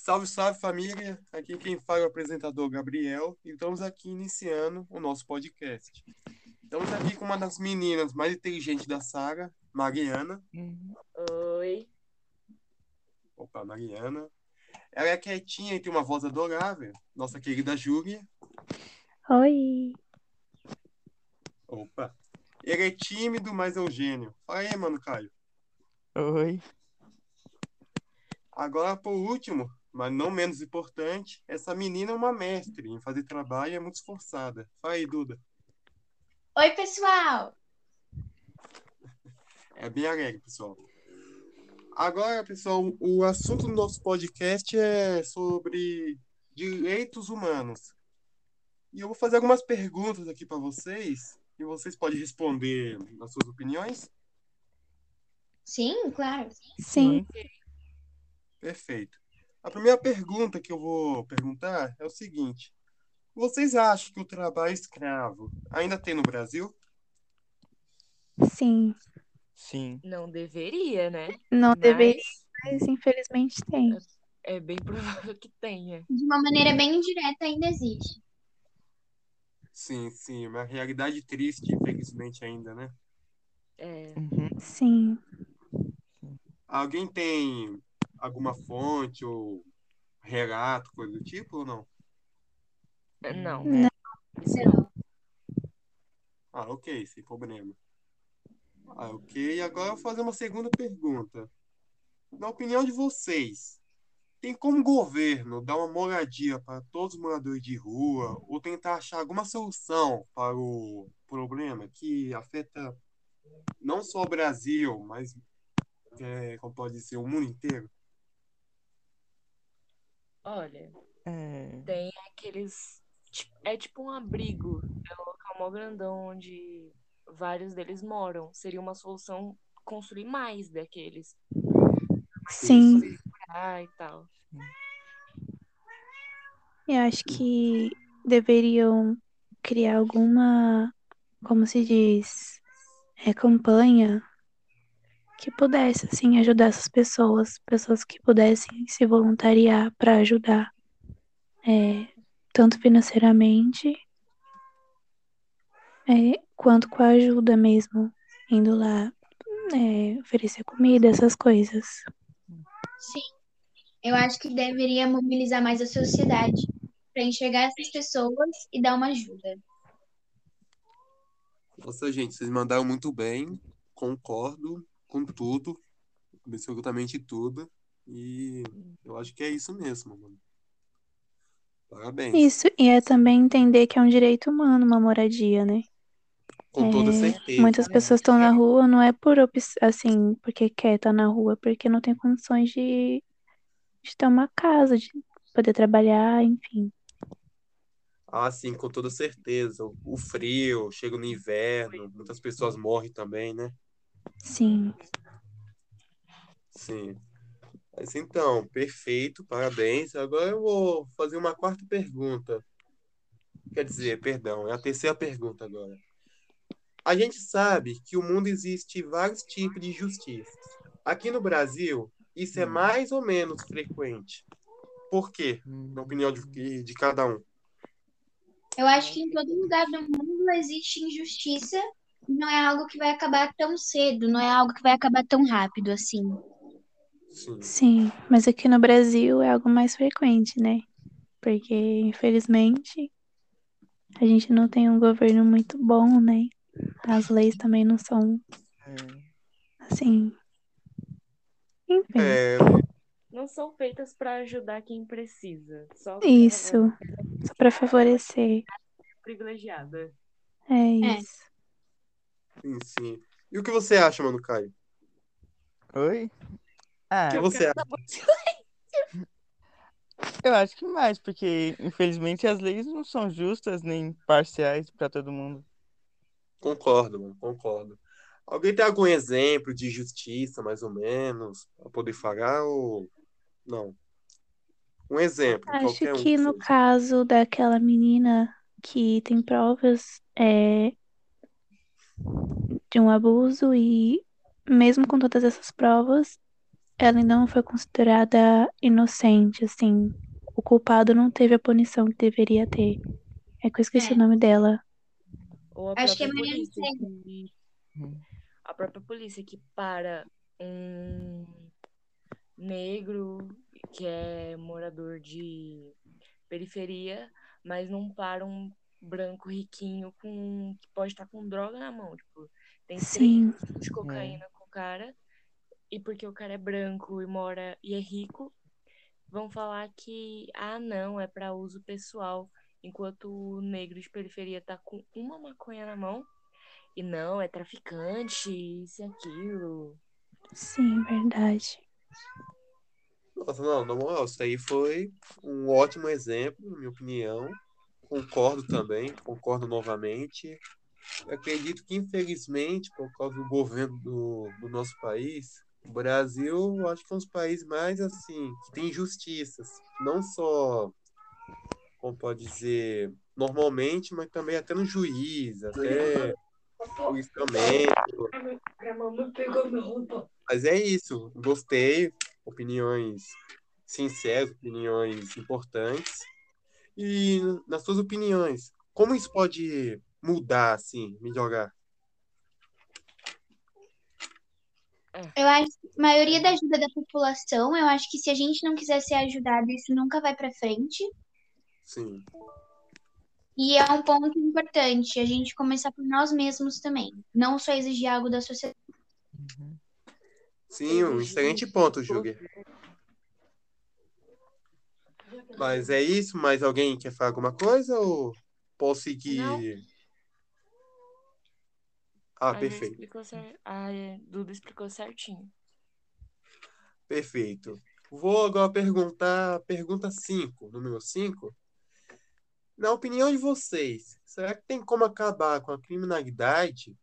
Salve, salve família! Aqui quem fala é o apresentador Gabriel e estamos aqui iniciando o nosso podcast. Estamos aqui com uma das meninas mais inteligentes da saga, Mariana. Oi. Opa, Mariana. Ela é quietinha e tem uma voz adorável. Nossa querida Júlia. Oi. Opa. Ele é tímido, mas é um gênio. Fala aí, mano, Caio. Oi. Agora, por último, mas não menos importante, essa menina é uma mestre em fazer trabalho e é muito esforçada. Fala aí, Duda. Oi, pessoal! É bem alegre, pessoal. Agora, pessoal, o assunto do nosso podcast é sobre direitos humanos. E eu vou fazer algumas perguntas aqui para vocês e vocês podem responder as suas opiniões. Sim, claro. Sim. Perfeito. A primeira pergunta que eu vou perguntar é o seguinte: vocês acham que o trabalho escravo ainda tem no Brasil? Sim. Sim. Não deveria, né? Não Mas deveria, mas infelizmente tem. É bem provável que tenha. De uma maneira bem indireta ainda existe. Sim, sim, uma realidade triste, infelizmente ainda, né? É, Uhum. Sim. Alguém tem alguma fonte ou relato, coisa do tipo ou não? não. Não. Não. Ah, ok, sem problema. Ah, ok. Agora eu vou fazer uma segunda pergunta. Na opinião de vocês, tem como o governo dar uma moradia para todos os moradores de rua ou tentar achar alguma solução para o problema que afeta não só o Brasil, mas, é, como pode ser, o mundo inteiro? Olha, É, tem aqueles. ti- É tipo um abrigo. É um local mó grandão onde vários deles moram. Seria uma solução construir mais daqueles. Sim. Ah, e tal. Eu acho que deveriam criar alguma, como se diz, é, campanha que pudesse, assim, ajudar essas pessoas, pessoas que pudessem se voluntariar para ajudar, é, tanto financeiramente, é, quanto com a ajuda mesmo, indo lá, é, oferecer comida, essas coisas. Sim. Eu acho que deveria mobilizar mais a sociedade para enxergar essas pessoas e dar uma ajuda. Nossa, gente, vocês mandaram muito bem. Concordo com tudo. Absolutamente tudo. E eu acho que é isso mesmo, mano. Parabéns. Isso, e é também entender que é um direito humano uma moradia, né? Com toda É, certeza. Muitas pessoas estão na rua, não é por assim, porque quer estar na rua, porque não tem condições de, de ter uma casa, de poder trabalhar, enfim. Ah, sim, com toda certeza. O frio, chega no inverno, muitas pessoas morrem também, né? Sim. Sim. Mas então, perfeito, parabéns. Agora eu vou fazer uma quarta pergunta. Quer dizer, perdão, é a terceira pergunta agora. A gente sabe que o mundo existe vários tipos de justiça. Aqui no Brasil, isso é Hum. mais ou menos frequente. Por quê? Na opinião de, de cada um. Eu acho que em todo lugar do mundo existe injustiça não é algo que vai acabar tão cedo, não é algo que vai acabar tão rápido assim. Sim. Sim, mas aqui no Brasil é algo mais frequente, né? Porque, infelizmente, a gente não tem um governo muito bom, né? As leis também não são, é, assim. Enfim, É, Não são feitas para ajudar quem precisa. Só pra isso. Só pra favorecer. privilegiada. É É. sim, sim. E o que você acha, mano, Caio? Oi? O Ah, que você acha? eu acho que mais, porque infelizmente as leis não são justas nem parciais pra todo mundo. Concordo, mano, concordo. Alguém tem algum exemplo de justiça, mais ou menos, para poder falar ou não? Um exemplo, Acho qualquer um que no seja. caso daquela menina que tem provas é, de um abuso e mesmo com todas essas provas, ela ainda não foi considerada inocente, assim. O culpado não teve a punição que deveria ter. É que eu esqueci É. o nome dela. Ou a Acho que é própria Mariana polícia que... A própria polícia que para um negro que é morador de periferia, mas não para um branco riquinho com que pode estar com droga na mão. Tipo, tem Sim. três quilos de cocaína com o cara, e porque o cara é branco e mora e é rico, vão falar que, ah, não, é para uso pessoal, enquanto o negro de periferia tá com uma maconha na mão, e não, é traficante, isso e aquilo. Sim, verdade. Nossa, não, na moral, isso aí foi um ótimo exemplo, na minha opinião. Concordo também, concordo novamente. Eu acredito que, infelizmente, por causa do governo do, do nosso país, o Brasil, acho que é um dos países mais, assim, que tem injustiças. Não só, como pode dizer, normalmente, mas também até no juiz, até policiamento. A mamãe pegou minha roupa. Mas é isso. Gostei. Opiniões sinceras, opiniões importantes. E nas suas opiniões, como isso pode mudar, assim, melhorar? Eu acho que a maioria da ajuda da população, eu acho que se a gente não quiser ser ajudado, isso nunca vai pra frente. Sim. E é um ponto importante, a gente começar por nós mesmos também. Não só exigir algo da sociedade. Sim, um excelente ponto, Júlia. Mas é isso? Mais alguém quer falar alguma coisa ou posso seguir? Não. Ah, A perfeito. explicou cer- A Duda explicou certinho. Perfeito. Vou agora perguntar pergunta 5, número 5. Na opinião de vocês, será que tem como acabar com a criminalidade?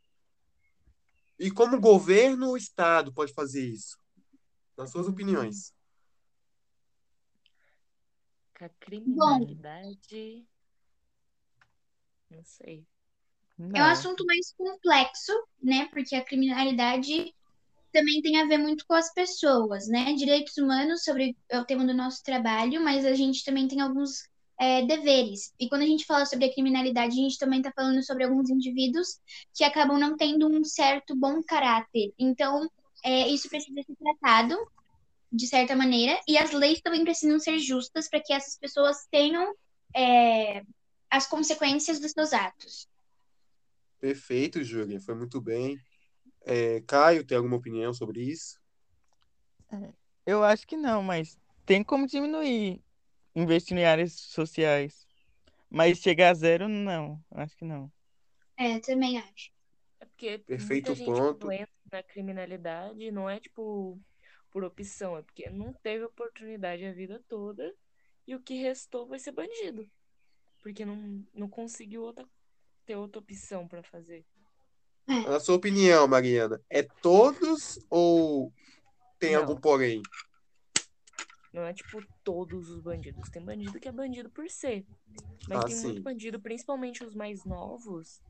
E como o governo ou o Estado pode fazer isso? Nas suas opiniões. Com a criminalidade. Não sei. É um Não. assunto mais complexo, né? Porque a criminalidade também tem a ver muito com as pessoas, né? Direitos humanos sobre é o tema do nosso trabalho, mas a gente também tem alguns é, deveres. E quando a gente fala sobre a criminalidade, a gente também está falando sobre alguns indivíduos que acabam não tendo um certo bom caráter. Então, é, isso precisa ser tratado de certa maneira, e as leis também precisam ser justas para que essas pessoas tenham é, as consequências dos seus atos. Perfeito, Júlia. Foi muito bem. É, Caio, tem alguma opinião sobre isso? Eu acho que não, mas tem como diminuir investindo em áreas sociais. Mas chegar a zero, não. Acho que não. É, também acho. É porque Perfeito muita gente ponto. na criminalidade não é tipo por opção, é porque não teve oportunidade a vida toda e o que restou vai ser bandido. Porque não, não conseguiu outra, ter outra opção pra fazer. Na sua opinião, Mariana, é todos ou tem Não. algum porém? Não é tipo todos os bandidos. Tem bandido que é bandido por ser. Mas Ah, tem muito sim. bandido, principalmente os mais novos,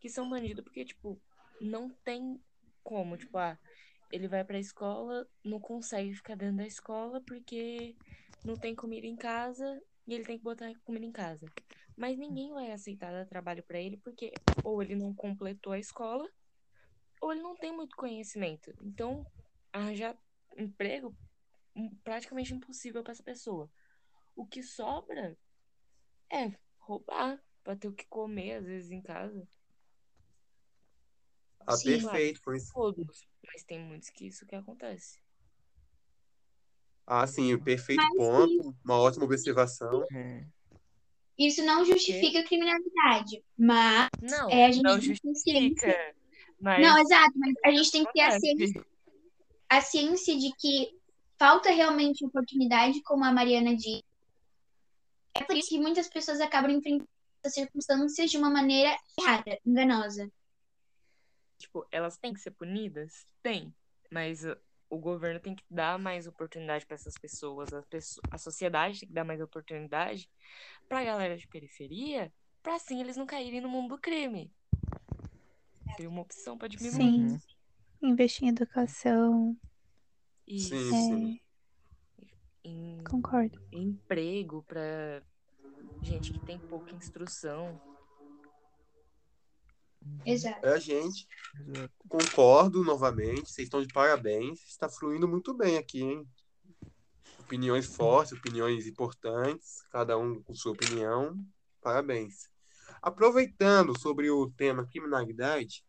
que são bandidos porque, tipo, não tem como. Tipo, ah, ele vai pra escola, não consegue ficar dentro da escola porque não tem comida em casa e ele tem que botar comida em casa. Mas ninguém vai aceitar dar trabalho pra ele porque ou ele não completou a escola ou ele não tem muito conhecimento. Então, arranjar emprego hum, praticamente impossível pra essa pessoa. O que sobra é roubar pra ter o que comer às vezes em casa. Ah, Sim. perfeito. Foi... Todos, mas tem muitos que isso que acontece. Ah, sim, perfeito Mas ponto. Uma ótima observação. É. Isso não justifica a criminalidade, mas Não, é, a gente não justifica. Mas Não, exato, mas a gente tem que ter a ciência, a ciência de que falta realmente oportunidade, como a Mariana disse. É por isso que muitas pessoas acabam enfrentando essas circunstâncias de uma maneira errada, enganosa. Tipo, elas têm que ser punidas? Tem. Mas o governo tem que dar mais oportunidade pra essas pessoas. A, pesso- a sociedade tem que dar mais oportunidade pra galera de periferia, pra assim eles não caírem no mundo do crime. Seria uma opção pra diminuir. Sim. Investir em educação. Isso. Sim, É, sim. Em, concordo. em emprego pra gente que tem pouca instrução. Exato. É, gente, Exato. concordo novamente. Vocês estão de parabéns. Está fluindo muito bem aqui, hein? Opiniões fortes, opiniões importantes, cada um com sua opinião. Parabéns. Aproveitando sobre o tema criminalidade,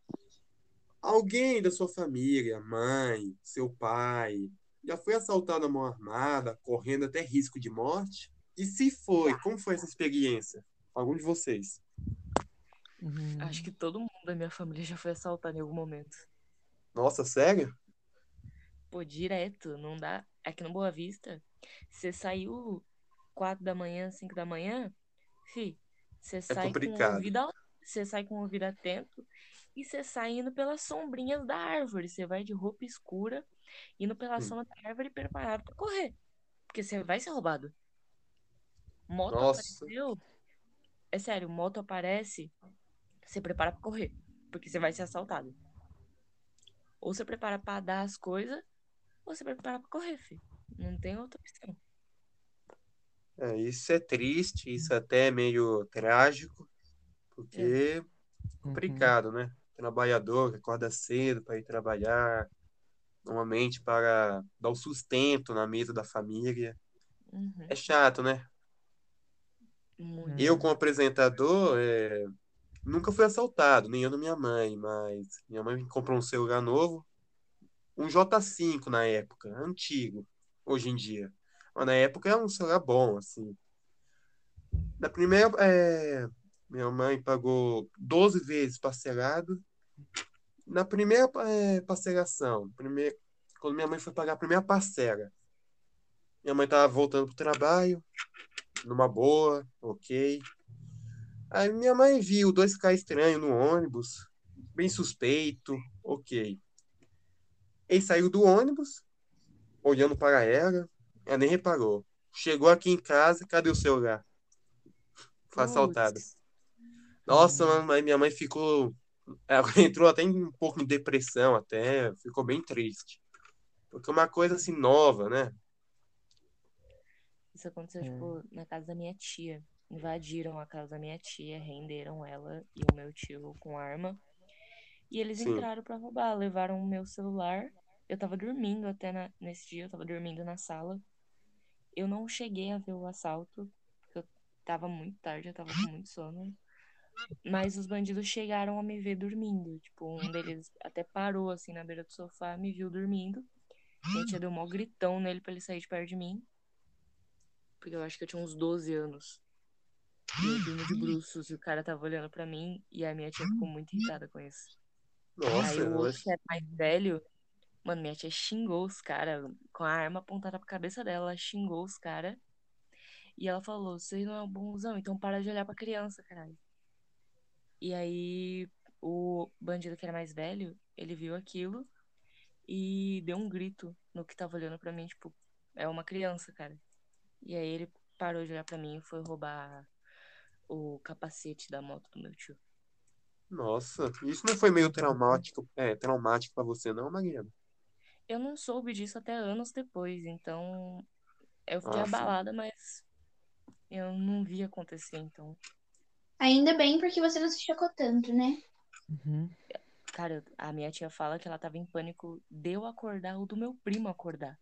alguém da sua família, mãe, seu pai, já foi assaltado à mão armada, correndo até risco de morte? E se foi, como foi essa experiência? Algum de vocês? Uhum. Acho que todo mundo da minha família já foi assaltado em algum momento. Nossa, sério? Pô, direto, não dá. Aqui no Boa Vista, você saiu 4 da manhã, 5 da manhã, fi, você sai com o complicado. ouvido, você sai com o ouvido atento e você sai indo pelas sombrinhas da árvore. Você vai de roupa escura, indo pela Hum. sombra da árvore preparado pra correr. Porque você vai ser roubado. Moto Nossa. apareceu. É sério, moto aparece, você prepara pra correr. Porque você vai ser assaltado. Ou você prepara pra dar as coisas, ou você prepara pra correr, filho. Não tem outra opção. É, isso é triste, isso até é meio trágico, porque é complicado, né? Trabalhador que acorda cedo para ir trabalhar, normalmente para dar o sustento na mesa da família. Uhum. É chato, né? Muito. Eu, como apresentador, é, nunca fui assaltado, nem eu nem minha mãe, mas minha mãe comprou um celular novo, um J5 na época, antigo, hoje em dia. Mas na época era um celular bom, assim. Na primeira, é, minha mãe pagou 12 vezes parcelado. Na primeira é, parcelação, primeira, quando minha mãe foi pagar a primeira parcela, minha mãe tava voltando pro trabalho, numa boa, ok. Aí minha mãe viu dois caras estranhos no ônibus, bem suspeito, ok. Ele saiu do ônibus, olhando para ela, ela nem reparou. Chegou aqui em casa, cadê o celular? Foi assaltada. Nossa, Hum. mano, mas minha mãe ficou. Ela entrou até um pouco em depressão, até, ficou bem triste. Porque é uma coisa assim nova, né? Isso aconteceu, É. tipo, na casa da minha tia. Invadiram a casa da minha tia, renderam ela e o meu tio com arma. E eles Sim. entraram pra roubar, levaram o meu celular. Eu tava dormindo até na- nesse dia, eu tava dormindo na sala. Eu não cheguei a ver o assalto, porque eu tava muito tarde, eu tava com muito sono. Mas os bandidos chegaram a me ver dormindo. Tipo, um deles até parou assim na beira do sofá, me viu dormindo. Minha tia deu um gritão nele pra ele sair de perto de mim. Porque eu acho que eu tinha uns 12 anos. E eu dormi de bruços e o cara tava olhando pra mim e a minha tia ficou muito irritada com isso. Nossa, Aí o outro que era mais velho, mano, minha tia xingou os caras com a arma apontada pra cabeça dela, ela xingou os caras. E ela falou: Você não é um bonzão, então para de olhar pra criança, caralho. E aí o bandido que era mais velho, ele viu aquilo e deu um grito no que tava olhando pra mim, tipo, é uma criança, cara. E aí ele parou de olhar pra mim e foi roubar o capacete da moto do meu tio. Nossa, isso não foi meio traumático, é, traumático para você, não, Mariana? Eu não soube disso até anos depois, então eu fiquei Ah, sim. abalada, mas eu não vi acontecer, então. Ainda bem porque você não se chocou tanto, né? Uhum. Cara, a minha tia fala que ela tava em pânico de eu acordar ou do meu primo acordar.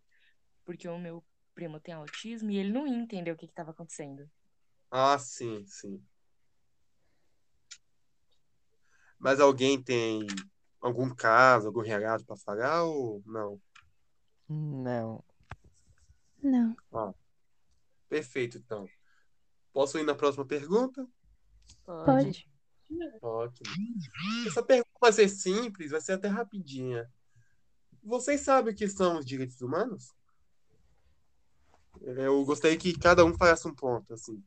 Porque o meu primo tem autismo e ele não ia entender o que que tava acontecendo. Ah, sim, sim. Mas alguém tem algum caso, algum relato para falar ou não? Não. Não. Perfeito, então. Posso ir na próxima pergunta? Pode. Ótimo. Essa pergunta vai ser simples, vai ser até rapidinha. Vocês sabem o que são os direitos humanos? Eu gostaria que cada um falasse um ponto, assim.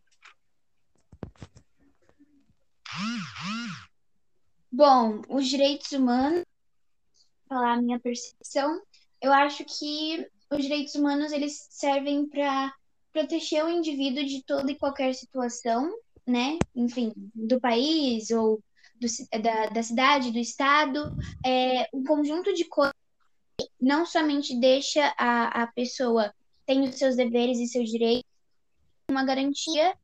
Bom, os direitos humanos, falar a minha percepção, eu acho que os direitos humanos eles servem para proteger o indivíduo de toda e qualquer situação, né? Enfim, do país ou do da, da cidade, do estado, é um conjunto de coisas não somente deixa a, a pessoa tem os seus deveres e seus direitos, uma garantia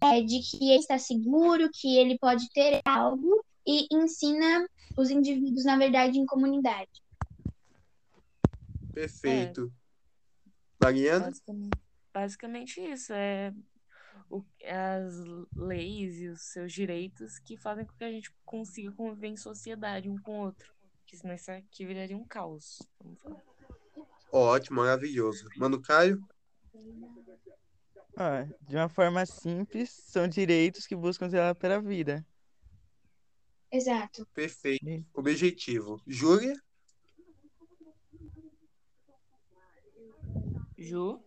é, de que ele está seguro, que ele pode ter algo e ensina os indivíduos, na verdade, em comunidade. Perfeito. Mariana? Basicamente, basicamente isso. É o- as leis e os seus direitos que fazem com que a gente consiga conviver em sociedade um com o outro. Porque senão isso aqui viraria um caos. Vamos falar. Ótimo, maravilhoso. Mano Caio? Ah, de uma forma simples, são direitos que buscam zelar pela vida. Exato. Perfeito. Objetivo. Júlia? Ju?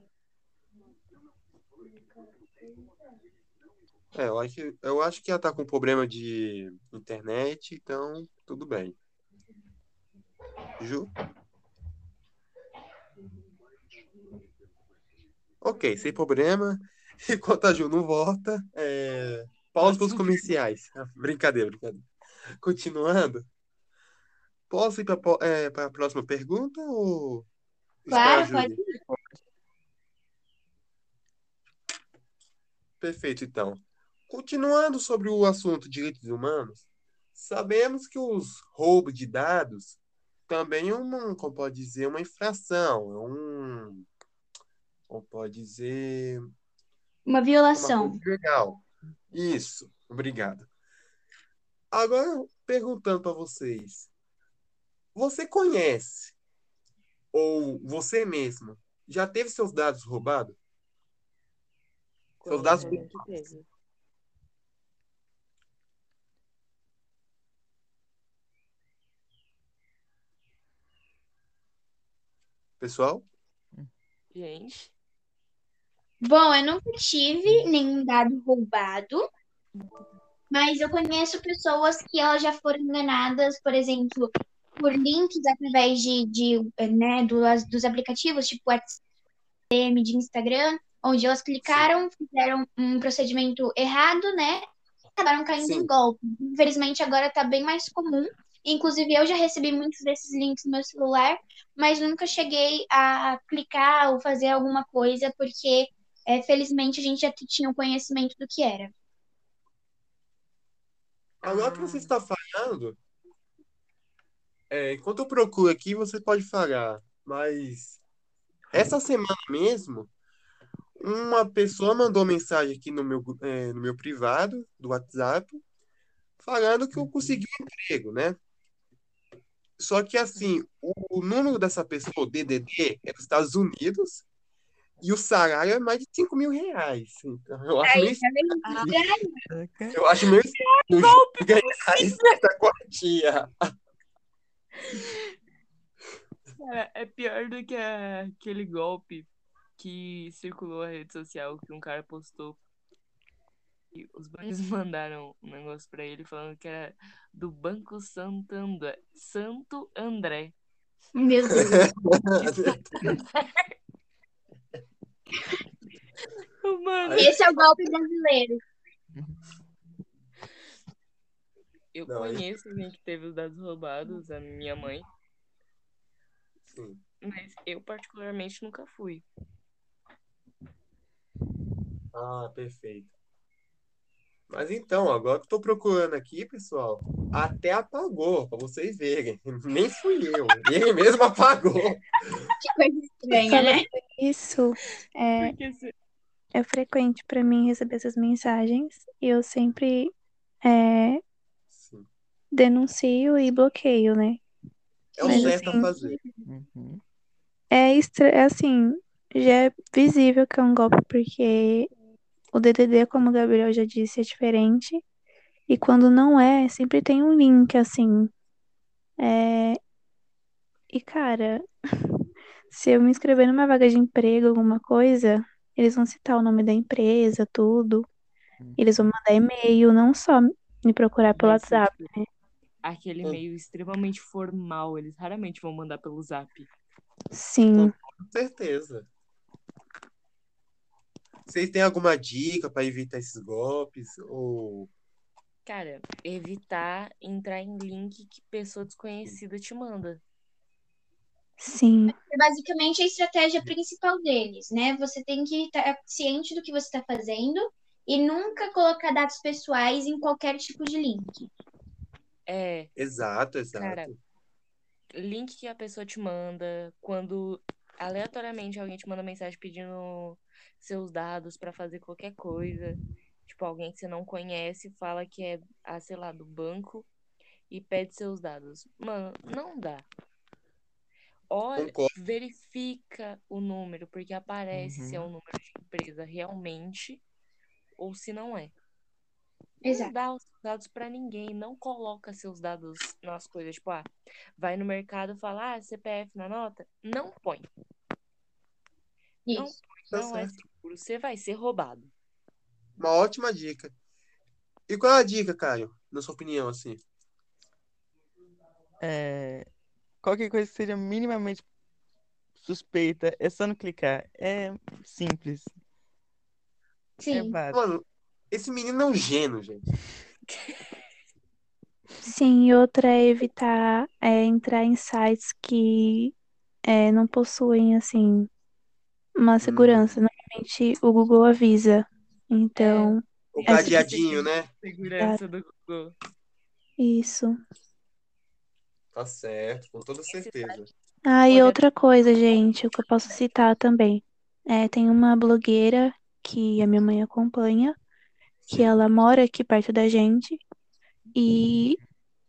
É, eu acho, que- eu acho que ela tá com problema de internet, então tudo bem. Ju? Ok, sem problema. Enquanto a Ju não volta, é... pausa para os comerciais. Ah, Brincadeira, brincadeira. Continuando, posso ir para a próxima pergunta ou Claro, pode Júlia? Perfeito, então. Continuando sobre o assunto de direitos humanos, sabemos que os roubos de dados também é uma, como pode dizer, uma infração, é um, como pode dizer, Uma uma violação. coisa legal. Isso, obrigado. Agora, perguntando para vocês, você conhece ou você mesmo já teve seus dados roubados? Seus dados teve. pessoal? Gente, Bom, eu nunca tive nenhum dado roubado, mas eu conheço pessoas que elas já foram enganadas, por exemplo, por links através de, de né, dos, dos aplicativos, tipo WhatsApp, de Instagram, onde elas clicaram, fizeram um procedimento errado, né? e Acabaram caindo Sim. em golpe. Infelizmente, agora tá bem mais comum. Inclusive, eu já recebi muitos desses links no meu celular, mas nunca cheguei a clicar ou fazer alguma coisa, porque é, felizmente a gente já tinha o conhecimento do que era. Agora que você está falando, é, enquanto eu procuro aqui, você pode falar, mas essa semana mesmo, uma pessoa mandou mensagem aqui no meu, é, no meu privado do WhatsApp, falando que eu consegui um emprego, né? Só que assim, o, o número dessa pessoa, o DDD, é dos Estados Unidos e o salário é mais de 5 mil reais. Então, eu acho meio, eu acho meio estranho ganhar essa quantia. cara, é pior do que a- aquele golpe que circulou na rede social que um cara postou. E os bancos mandaram um negócio pra ele falando que era do Banco Santo André. Santo André. Meu Deus. Mano, Esse é o golpe brasileiro. eu Não, conheço alguém que teve os dados roubados, a minha mãe, Sim. mas eu particularmente nunca fui. Ah, perfeito. Mas então, agora que eu tô procurando aqui, pessoal, até apagou, pra vocês verem. Nem fui eu, ele mesmo apagou. Que coisa estranha, né? Isso é, Porque é frequente pra mim receber essas mensagens e eu sempre é, denuncio e bloqueio, né? É o Mas certo a assim, fazer. Uhum. É, estra... é assim, já é visível que é um golpe, porque o DDD, como o Gabriel já disse, é diferente. E quando não é, sempre tem um link, assim. É... E, cara, se eu me inscrever numa vaga de emprego, alguma coisa, eles vão citar o nome da empresa, tudo. Eles vão mandar e-mail, não só me procurar pelo ser, WhatsApp. tipo, aquele Hum. meio extremamente formal. Eles raramente vão mandar pelo zap. Sim. Com certeza. Vocês têm alguma dica para evitar esses golpes? Ou Cara, evitar entrar em link que pessoa desconhecida te manda. Sim, É basicamente a estratégia principal deles, né? Você tem que estar ciente do que você está fazendo e nunca colocar dados pessoais em qualquer tipo de link. É, Exato, exato. Cara, link que a pessoa te manda, quando aleatoriamente alguém te manda mensagem pedindo seus dados pra fazer qualquer coisa, tipo alguém que você não conhece fala que é, ah, sei lá, do banco e pede seus dados. Mano, não dá. Olha, Concordo. verifica o número, porque aparece se é Uhum. um número de empresa realmente ou se não é. Não Exato. dá os dados pra ninguém, não coloca seus dados nas coisas, tipo, ah, vai no mercado e fala, ah, CPF na nota, não põe, Não. Isso. Tá não é seguro, você vai ser roubado. Uma ótima dica. E qual é a dica, Caio? Na sua opinião, assim? É, qualquer coisa que seja minimamente suspeita, é só não clicar. É simples. É Sim. básico. Mano, esse menino é um gênio, gente. sim. E outra é evitar é, entrar em sites que é, não possuem, assim, uma segurança. Normalmente o Google avisa. Então, O É, cadeadinho, né? Segurança do Google. isso. Tá certo, com toda certeza. Ah, e outra coisa, gente, o que eu posso citar também. É, tem uma blogueira que a minha mãe acompanha, que ela mora aqui perto da gente, e,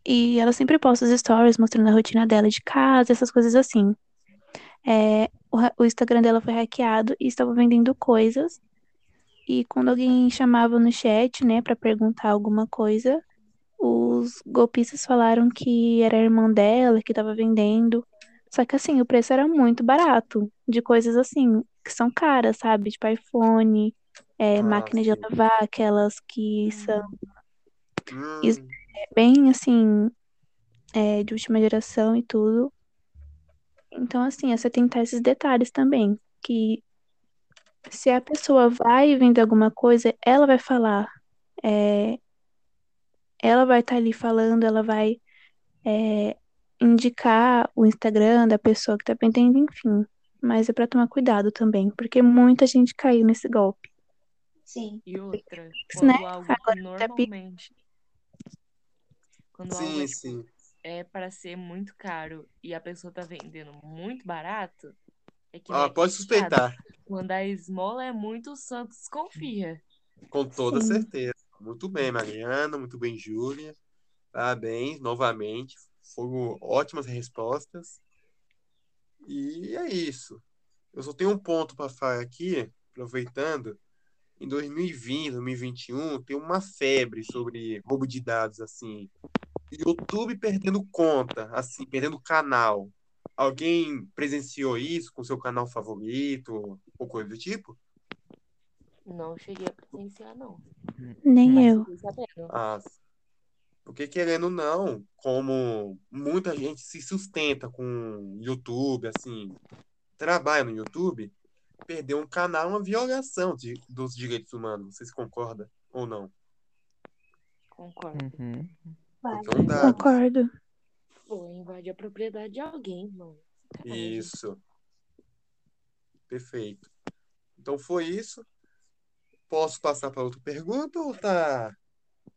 e ela sempre posta os stories mostrando a rotina dela de casa, essas coisas assim. É, o, o Instagram dela foi hackeado e estava vendendo coisas, e quando alguém chamava no chat, né, pra perguntar alguma coisa, os golpistas falaram que era a irmã dela que tava vendendo. Só que assim, o preço era muito barato, de coisas assim, que são caras, sabe? Tipo iPhone, é, Ah, máquina de sim. lavar, aquelas que são Hum, Isso. bem assim, é, de última geração e tudo. Então, assim, é você tentar esses detalhes também. Que se a pessoa vai vender alguma coisa, ela vai falar. é, ela vai estar ali falando, ela vai é, indicar o Instagram da pessoa que tá vendendo, enfim. Mas é pra tomar cuidado também, porque muita gente caiu nesse golpe. Sim. E outra, né? quando algo que Agora tá normalmente. Quando algo sim, é, tipo, sim. é para ser muito caro e a pessoa tá vendendo muito barato, é que Ah, nem pode suspeitar. quando a esmola é muito, o santo desconfia. Com toda Sim. certeza. Muito bem, Mariana. Muito bem, Júlia. Parabéns, novamente. Foram ótimas respostas. E é isso. Eu só tenho um ponto para falar aqui, aproveitando. Em 2020, 2021, tem uma febre sobre roubo de dados, assim. YouTube perdendo conta, assim, perdendo canal. Alguém presenciou isso com seu canal favorito ou coisa do tipo? Não cheguei a presenciar, não. Nem Mas eu. sabendo. Ah, porque querendo ou não, como muita gente se sustenta com YouTube, assim, trabalha no YouTube, perder um canal é uma violação de, dos direitos humanos. Vocês concordam ou não? Concordo. Uhum. Concordo. Pô, invade a propriedade de alguém, mano. Isso. Perfeito. Então foi isso. Posso passar para outra pergunta ou tá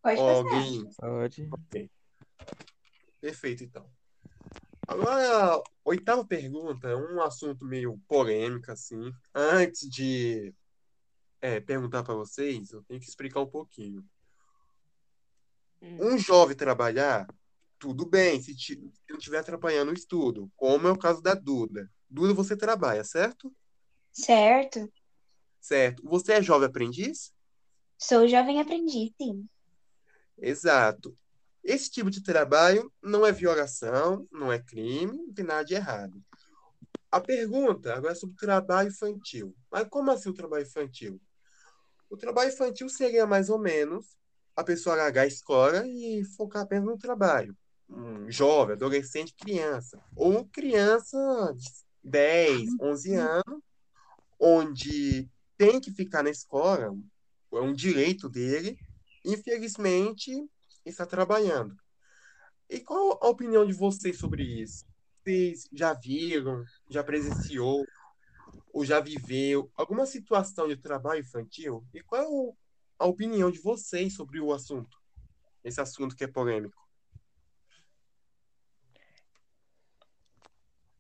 Pode alguém? Pode. Perfeito, então. Agora, a oitava pergunta é um assunto meio polêmico, assim. Antes de é, perguntar para vocês, eu tenho que explicar um pouquinho. Hum. Um jovem trabalhar, tudo bem, se se não estiver atrapalhando o estudo, como é o caso da Duda. Duda, você trabalha, certo? Certo. Certo. Você é jovem aprendiz? Sou jovem aprendiz, sim. Exato. Esse tipo de trabalho não é violação, não é crime, não tem nada de errado. A pergunta agora é sobre o trabalho infantil. Mas como assim o trabalho infantil? O trabalho infantil seria mais ou menos a pessoa largar a escola e focar apenas no trabalho. Um jovem, adolescente, criança. Ou criança de 10, 11 anos, onde tem que ficar na escola, é um direito dele, infelizmente está trabalhando. E qual a opinião de vocês sobre isso? vocês já viram, já presenciou ou já viveu alguma situação de trabalho infantil? E qual é a opinião de vocês sobre o assunto? Esse assunto que é polêmico.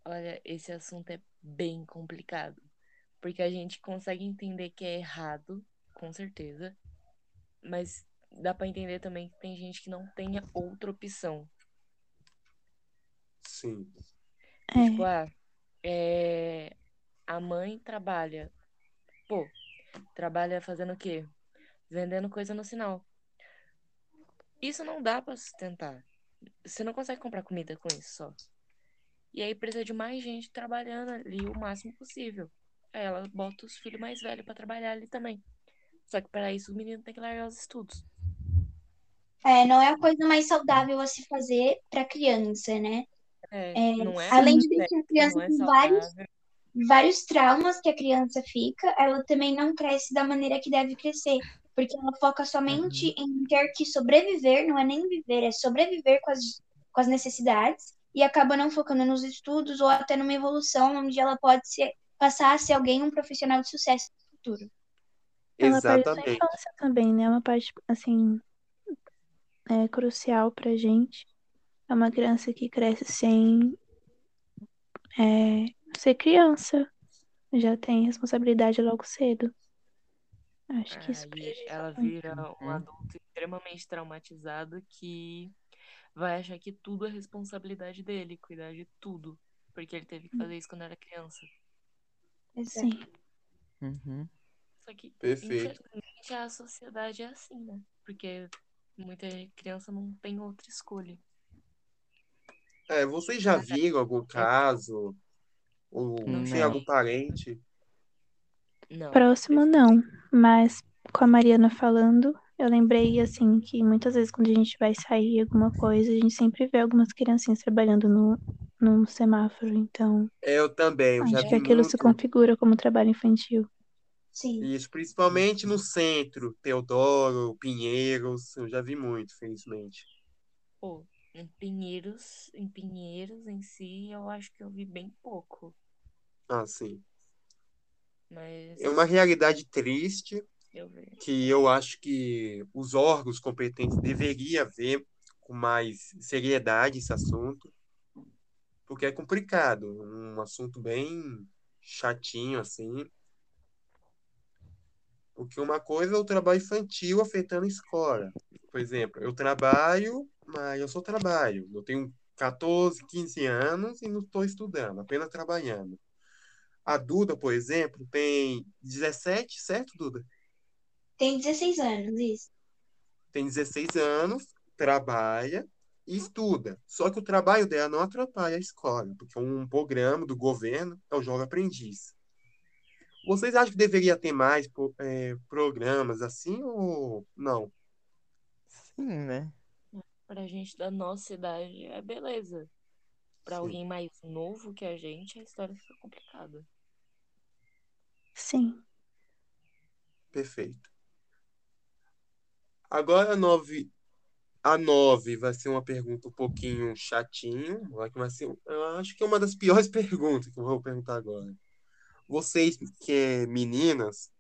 Olha, esse assunto é bem complicado. Porque a gente consegue entender que é errado, com certeza. Mas dá pra entender também que tem gente que não tenha outra opção. Sim. É, Tipo, ah, é... a mãe trabalha. Pô, trabalha fazendo o quê? Vendendo coisa no sinal. Isso não dá pra sustentar. Você não consegue comprar comida com isso só. E aí precisa de mais gente trabalhando ali o máximo possível. Ela bota os filhos mais velhos pra trabalhar ali também. Só que para isso o menino tem que largar os estudos. É, não é a coisa mais saudável a se fazer para criança, né? É, É, é Além de deixar a criança é com vários, vários traumas que a criança fica, ela também não cresce da maneira que deve crescer. Porque ela foca somente em ter que sobreviver, não é nem viver, é sobreviver com as, com as necessidades, e acaba não focando nos estudos ou até numa evolução onde ela pode ser, passar a ser alguém, um profissional de sucesso no futuro. ela a sua Exatamente. infância também, né? É uma parte, assim, é, crucial pra gente. É uma criança que cresce sem é, ser criança. Já tem responsabilidade logo cedo. Acho que isso Aí prejudica ela muito. vira um Uhum. adulto extremamente traumatizado que vai achar que tudo é responsabilidade dele, cuidar de tudo. Porque ele teve que fazer isso quando era criança. Exato. Sim. Uhum. Só que, Perfeito. infelizmente, a sociedade é assim, né? Porque muita criança não tem outra escolha. É, vocês já viram algum caso? Ou tem Não. algum parente? Não. Próximo não, mas com a Mariana falando, eu lembrei assim que muitas vezes quando a gente vai sair alguma coisa, a gente sempre vê algumas criancinhas trabalhando no, no semáforo, então Eu também, eu já acho que vi aquilo se muito configura como trabalho infantil. Sim. isso, principalmente no centro, Teodoro, Pinheiros, eu já vi muito, felizmente. Pô, em Pinheiros, em Pinheiros em si, eu acho que eu vi bem pouco. Ah, sim. Mas É uma realidade triste eu vejo. que eu acho que os órgãos competentes deveriam ver com mais seriedade esse assunto, porque é complicado, um assunto bem chatinho assim. Porque uma coisa é o trabalho infantil afetando a escola. Por exemplo, eu trabalho, mas eu só trabalho. Eu tenho 14, 15 anos e não estou estudando, apenas trabalhando. A Duda, por exemplo, tem 17, certo, Duda? Tem 16 anos, isso. Tem 16 anos, trabalha estuda. Só que o trabalho dela não atrapalha a escola, porque um programa do governo é o Jogo Aprendiz. Vocês acham que deveria ter mais é, programas assim ou não? Sim, né? Pra gente da nossa idade é beleza. Pra Sim. alguém mais novo que a gente, a história fica complicada. Sim. Perfeito. Agora a nove, a nove vai ser uma pergunta um pouquinho chatinho, vai ser, eu acho que é uma das piores perguntas que eu vou perguntar agora. Vocês que é meninas,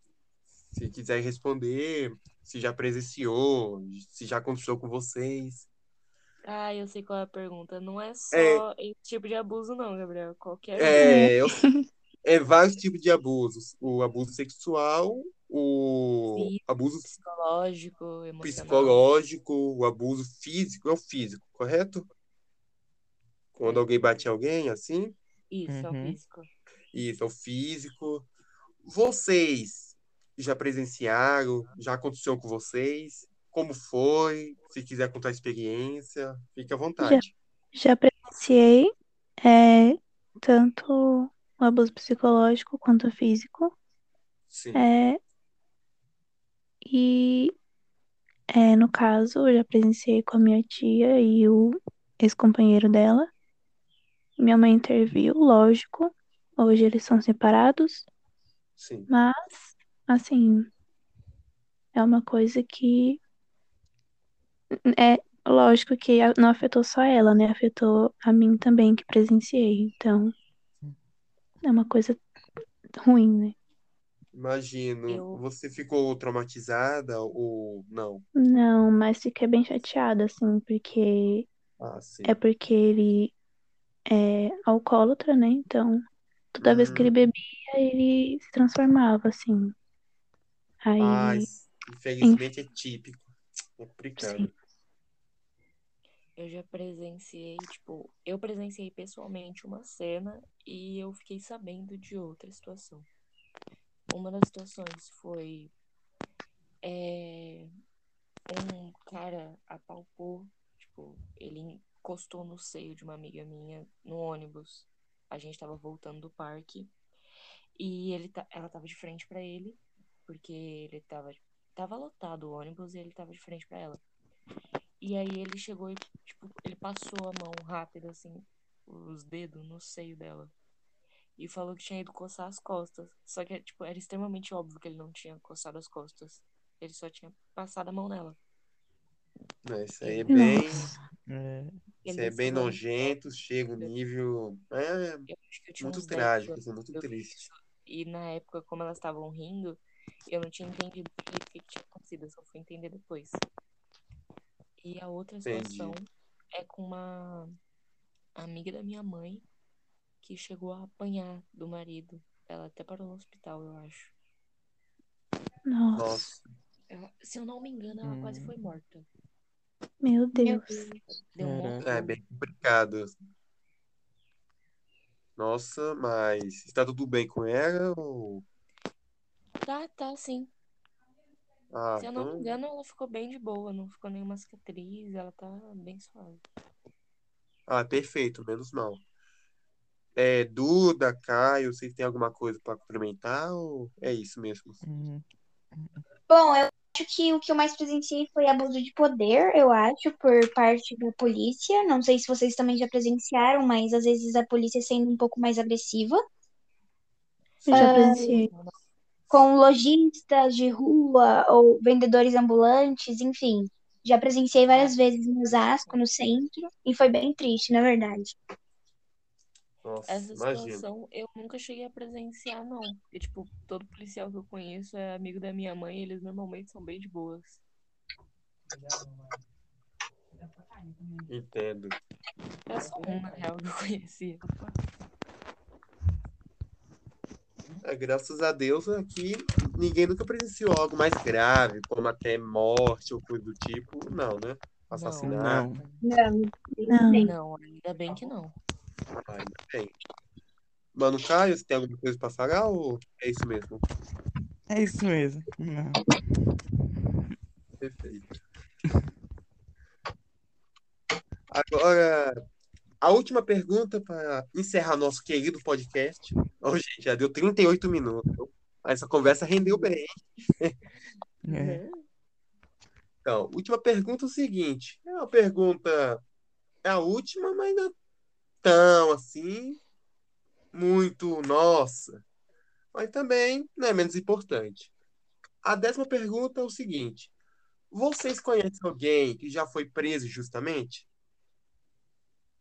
se quiserem responder, se já presenciou, se já aconteceu com vocês. Ah, eu sei qual é a pergunta. Não é só esse tipo de abuso, não, Gabriel. Qualquer. É, eu- é vários tipos de abusos. O abuso sexual, o Sim. abuso psicológico, emocional. psicológico, o abuso físico, é o físico, correto? Quando alguém bate em alguém, assim, Isso, é o Uhum. físico. isso, é o físico. Vocês já presenciaram? Já aconteceu com vocês? Como foi? Se quiser contar a experiência, fique à vontade. Já presenciei é, tanto o abuso psicológico quanto físico. Sim, É, e é, no caso, eu já presenciei com a minha tia e o ex-companheiro dela. Minha mãe interviu, lógico. Hoje eles são separados, sim. mas, assim, é uma coisa que é, lógico que não afetou só ela, né? Afetou a mim também, que presenciei. Então, é uma coisa ruim, né? Imagino. Eu- Você ficou traumatizada ou não? Não, mas fiquei bem chateada, assim, porque Ah, é porque ele é alcoólatra, né? Então, toda vez que ele Hum. bebia, ele se transformava, assim. Aí, Ah, infelizmente é típico. Complicado. Sim. Eu já presenciei, tipo, eu presenciei pessoalmente uma cena e eu fiquei sabendo de outra situação. Uma das situações foi é, um cara apalpou, tipo, ele encostou no seio de uma amiga minha no ônibus. A gente tava voltando do parque e ele ela tava de frente pra ele, porque ele tava tava lotado o ônibus e ele tava de frente pra ela. E aí ele chegou e, passou a mão rápido, assim, os dedos no seio dela. E falou que tinha ido coçar as costas. Só que, tipo, era extremamente óbvio que ele não tinha coçado as costas. Ele só tinha passado a mão nela. Né, Isso aí é bem, É, isso é desceu bem nojento, chega o nível. É muito uns 10 trágico, é muito triste. isso. E na época, como elas estavam rindo, eu não tinha entendido o que que tinha acontecido. Eu só fui entender depois. E a outra Entendi. situação é com uma amiga da minha mãe que chegou a apanhar do marido. Ela até parou no hospital, eu acho. nossa, Ela- se eu não me engano, ela quase Hum. foi morta. meu Meu Deus. Deu um é bem complicado. Nossa, mas está tudo bem com ela? Ou... Tá, tá, sim. Ah, Se eu não me então. engano, ela ficou bem de boa. Não ficou nenhuma cicatriz. Ela tá bem suave. Ah, perfeito, menos mal. É, Duda, Caio, vocês têm alguma coisa para complementar ou é isso mesmo? Uhum. Bom, eu acho que o que eu mais presenciei foi abuso de poder, eu acho, por parte da polícia. Não sei se vocês também já presenciaram, mas às vezes a polícia sendo um pouco mais agressiva. Já presenciei. Com lojistas de rua ou vendedores ambulantes, enfim. Já presenciei várias vezes em Osasco, no centro, e foi bem triste, na verdade. Nossa, Essa imagina. situação eu nunca cheguei a presenciar, não. Porque, tipo, todo policial que eu conheço é amigo da minha mãe e eles normalmente são bem de boas. Entendo. É só um, na real, que eu conhecia. Graças a Deus aqui ninguém nunca presenciou algo mais grave, como até morte ou coisa do tipo. Não, né? Assassinato. Não. Não, Não. Não, ainda bem que não. Ainda bem. Mano, Caio, você tem alguma coisa pra falar ou é isso mesmo? É isso mesmo. Não. Perfeito. Agora, a última pergunta para encerrar nosso querido podcast. Oh, gente, já deu 38 minutos. Essa conversa rendeu bem. É. Né? Então, última pergunta é o seguinte. É uma pergunta. É a última, mas não é tão assim. Muito nossa. Mas também não é menos importante. A décima pergunta é o seguinte: Vocês conhecem alguém que já foi preso justamente?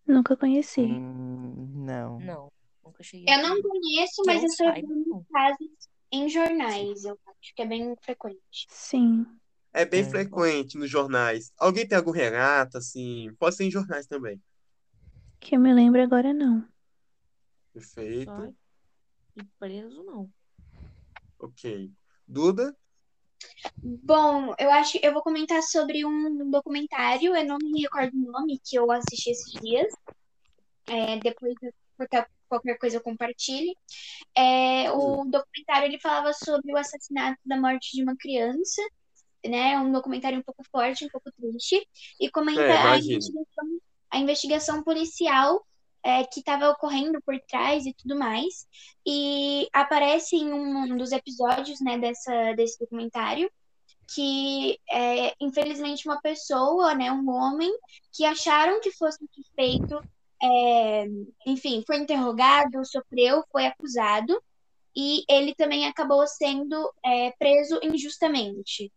Nunca conheci. Hum, não. Não, nunca cheguei Eu não conheço, mas eu vendo não. casos em jornais, eu acho que é bem frequente. Sim. É bem É. frequente nos jornais. Alguém tem algum relato, assim? Pode ser em jornais também. Que eu me lembro agora, não. Perfeito. Só e preso, não. Ok. Duda? Bom, eu acho, eu vou comentar sobre um documentário, eu não me recordo o nome, que eu assisti esses dias. É, depois, qualquer, coisa eu compartilhe. É, o documentário ele falava sobre o assassinato da morte de uma criança, né? Um documentário um pouco forte, um pouco triste, e comenta É, a investigação, a investigação policial é, que estava ocorrendo por trás e tudo mais. E aparece em um dos episódios, né, dessa, desse documentário que é, infelizmente uma pessoa, né, um homem, que acharam que fosse suspeito, é, enfim, foi interrogado, sofreu, foi acusado, e ele também acabou sendo é, preso injustamente.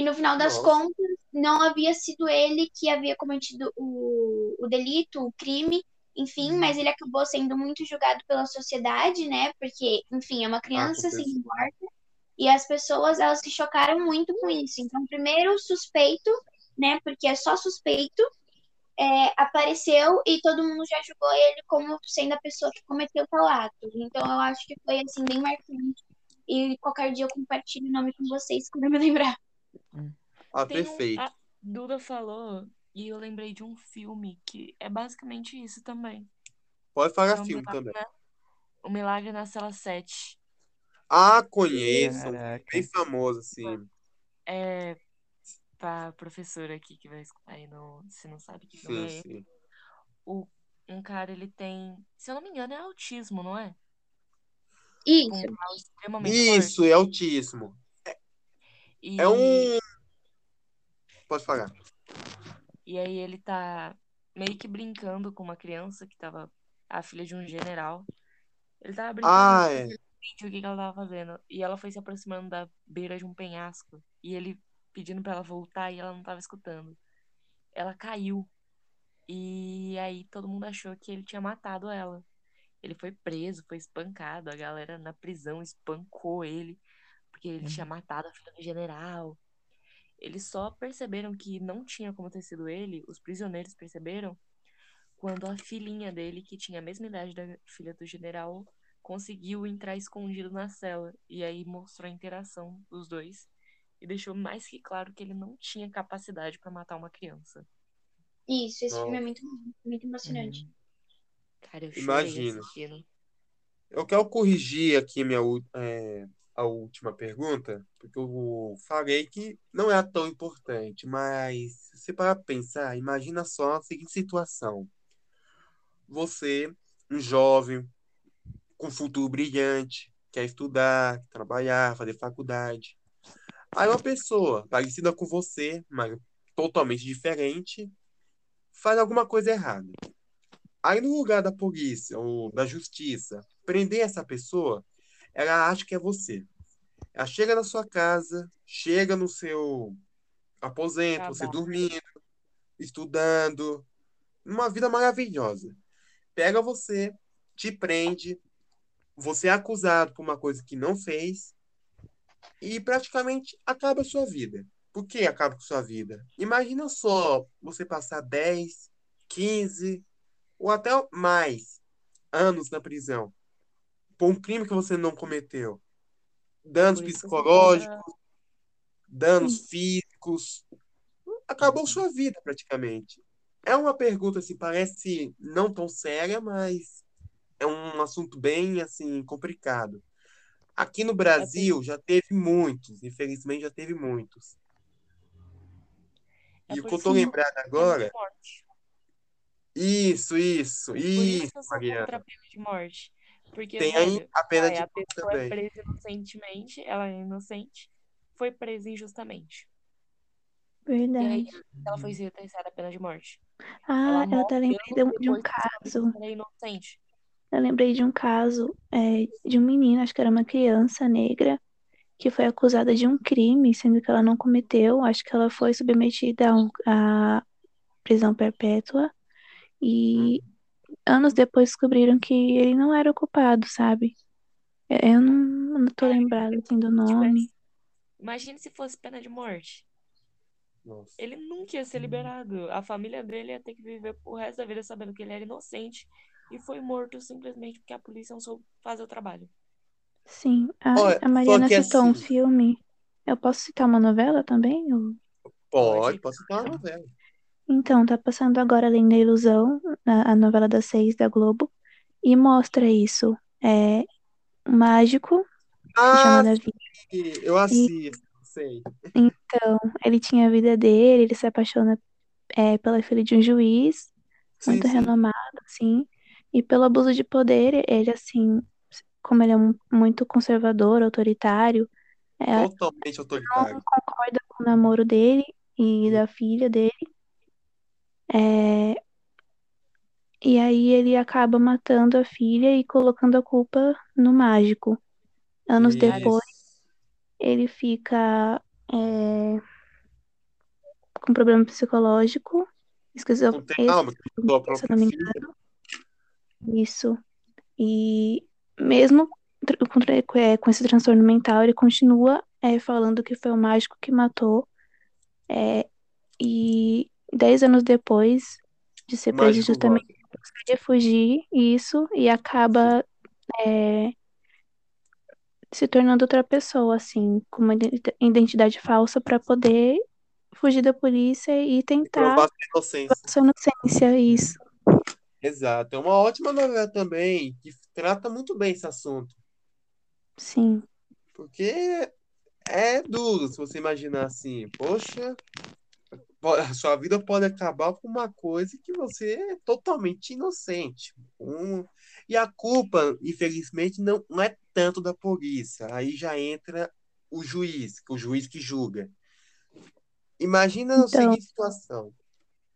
E no final das Nossa. contas, não havia sido ele que havia cometido o, o delito, o crime, enfim, mas ele acabou sendo muito julgado pela sociedade, né? Porque, enfim, é uma criança com sendo morta. E as pessoas, elas se chocaram muito com isso. Então, primeiro o suspeito, né? Porque é só suspeito, é, apareceu e todo mundo já julgou ele como sendo a pessoa que cometeu tal ato. Então, eu acho que foi, assim, bem marcante. E qualquer dia eu compartilho o nome com vocês quando eu me lembrar. Ah, Tem um- perfeito. a Duda falou e eu lembrei de um filme que é basicamente isso também. Pode É falar o filme Milagre também. na- O Milagre na Cela 7. Ah, conheço. Caraca. Bem famoso, assim. É pra professora aqui que vai escutar aí, no, se não sabe que filme Sim, é esse. sim. O, um cara, ele tem, se eu não me engano, é autismo, não é? Isso. Um extremamente forte. Isso, é autismo. E, É um. Pode falar. e aí ele tá meio que brincando com uma criança que tava a filha de um general. Ele tava brincando Ah, é. o que que ela tava fazendo. E ela foi se aproximando da beira de um penhasco. E ele pedindo pra ela voltar e ela não tava escutando. Ela caiu. E aí todo mundo achou que ele tinha matado ela. Ele foi preso, foi espancado. A galera na prisão espancou ele. Porque ele tinha matado a filha do general. Eles só perceberam que não tinha como ter sido ele, os prisioneiros perceberam, quando a filhinha dele, que tinha a mesma idade da filha do general, conseguiu entrar escondido na cela. E aí mostrou a interação dos dois. E deixou mais que claro que ele não tinha capacidade pra matar uma criança. Isso, esse filme é muito, muito emocionante. Cara, eu Imagino. Eu quero corrigir aqui minha, é, a última pergunta, porque eu falei que não é tão importante, mas se para pensar, imagina só a seguinte situação. Você, um jovem com futuro brilhante, quer estudar, trabalhar, fazer faculdade. Aí uma pessoa parecida com você, mas totalmente diferente, faz alguma coisa errada. Aí, no lugar da polícia ou da justiça prender essa pessoa, ela acha que é você. Ela chega na sua casa, chega no seu aposento, você dormindo, estudando, uma vida maravilhosa. Pega você, te prende, você é acusado por uma coisa que não fez e praticamente acaba a sua vida. Por que acaba com sua vida? Imagina só você passar 10, 15 ou até mais anos na prisão por um crime que você não cometeu. Danos eu psicológicos, danos físicos. Acabou sua vida praticamente. É uma pergunta assim, parece não tão séria, mas é um assunto bem assim complicado. Aqui no Brasil já teve muitos, infelizmente já teve muitos. É E o que eu tô lembrado agora, isso, isso, isso isso, Mariana. de morte. Porque, Tem aí velho, a pena vai, de a morte pessoa é também. presa inocentemente, ela é inocente, foi presa injustamente. E aí, Verdade. ela foi sentenciada à pena de morte. Ah, Ela eu até lembrei de um, de um caso. ela é inocente. Eu lembrei de um caso é, de um menino, acho que era uma criança negra, que foi acusada de um crime, sendo que ela não cometeu. Acho que ela foi submetida a, um- a prisão perpétua. E anos depois descobriram que ele não era o culpado, sabe? É, Eu não, não tô lembrada assim do nome. Imagine se fosse pena de morte. Nossa. Ele nunca ia ser liberado. A família dele ia ter que viver o resto da vida sabendo que ele era inocente e foi morto simplesmente porque a polícia não soube fazer o trabalho. Sim, a, Olha, a Mariana citou um assim- filme. Eu posso citar uma novela também? ou- Pode, Pode. posso citar uma novela. Então, tá passando agora Além da Ilusão, a, a novela das seis da Globo, e mostra isso. É um mágico Ah, chamado Davi. eu assisto, sei. Então, ele tinha a vida dele, ele se apaixona é, pela filha de um juiz, Sim, muito sim. renomado, assim, e pelo abuso de poder, ele, assim, como ele é um- muito conservador, autoritário, é, Totalmente não autoritário. concorda com o namoro dele e da filha dele. É, E aí ele acaba matando a filha e colocando a culpa no mágico. Anos depois, ele fica é, com problema psicológico, esquizo- Com trauma, que matou a se não me engano. Isso. E mesmo é, com esse transtorno mental, ele continua é, falando que foi o mágico que matou. É, e dez anos depois de ser preso justamente consegue fugir isso e acaba é, se tornando outra pessoa, assim, com uma identi- identidade falsa para poder fugir da polícia e tentar Provar sua inocência. sua inocência, isso. Exato. É uma ótima novela também, que trata muito bem esse assunto. Sim, Porque é duro se você imaginar assim, poxa, sua vida pode acabar por uma coisa que você é totalmente inocente. Um- E a culpa, infelizmente, não, não é tanto da polícia. Aí já entra o juiz, o juiz que julga. Imagina a Então. seguinte situação.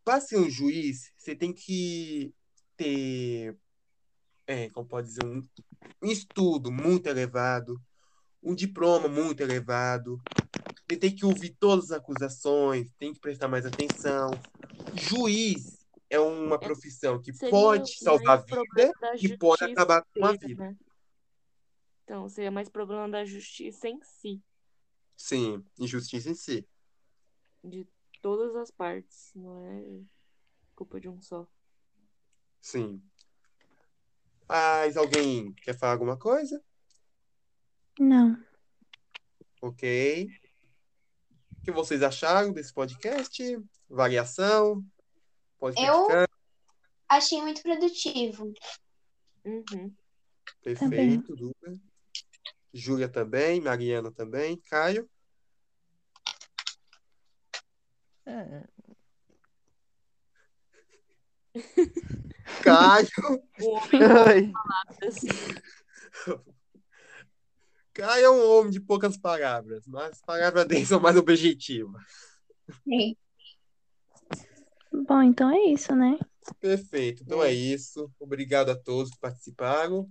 Para ser um juiz, você tem que ter, é, como pode dizer, um, um estudo muito elevado, um diploma muito elevado. Você tem que ouvir todas as acusações, tem que prestar mais atenção. Juiz é uma profissão que Seria pode salvar a vida da e pode acabar com a vida. né? Então, seria mais problema da justiça em si, Sim, injustiça em si. de todas as partes, não é culpa de um só. Sim. Mas alguém quer falar alguma coisa? não. Ok. O que vocês acharam desse podcast? Variação? Pode Eu- criticar? Achei muito produtivo. Uhum. Perfeito, Duda. Júlia também, Mariana também, Caio. É, Caio. O homem Ai, Caio é um homem de poucas palavras, mas as palavras dele são mais objetivas. Bom, então é isso, né? Perfeito. Então é isso. Obrigado a todos que participaram.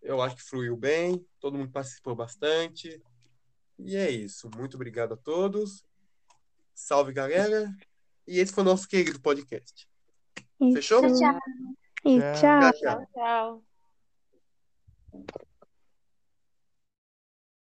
Eu acho que fluiu bem. Todo mundo participou bastante. E é isso. Muito obrigado a todos. Salve, galera. E esse foi o nosso querido podcast. Isso. Fechou? Tchau. E Tchau. tchau. Tchau, tchau. Tchau.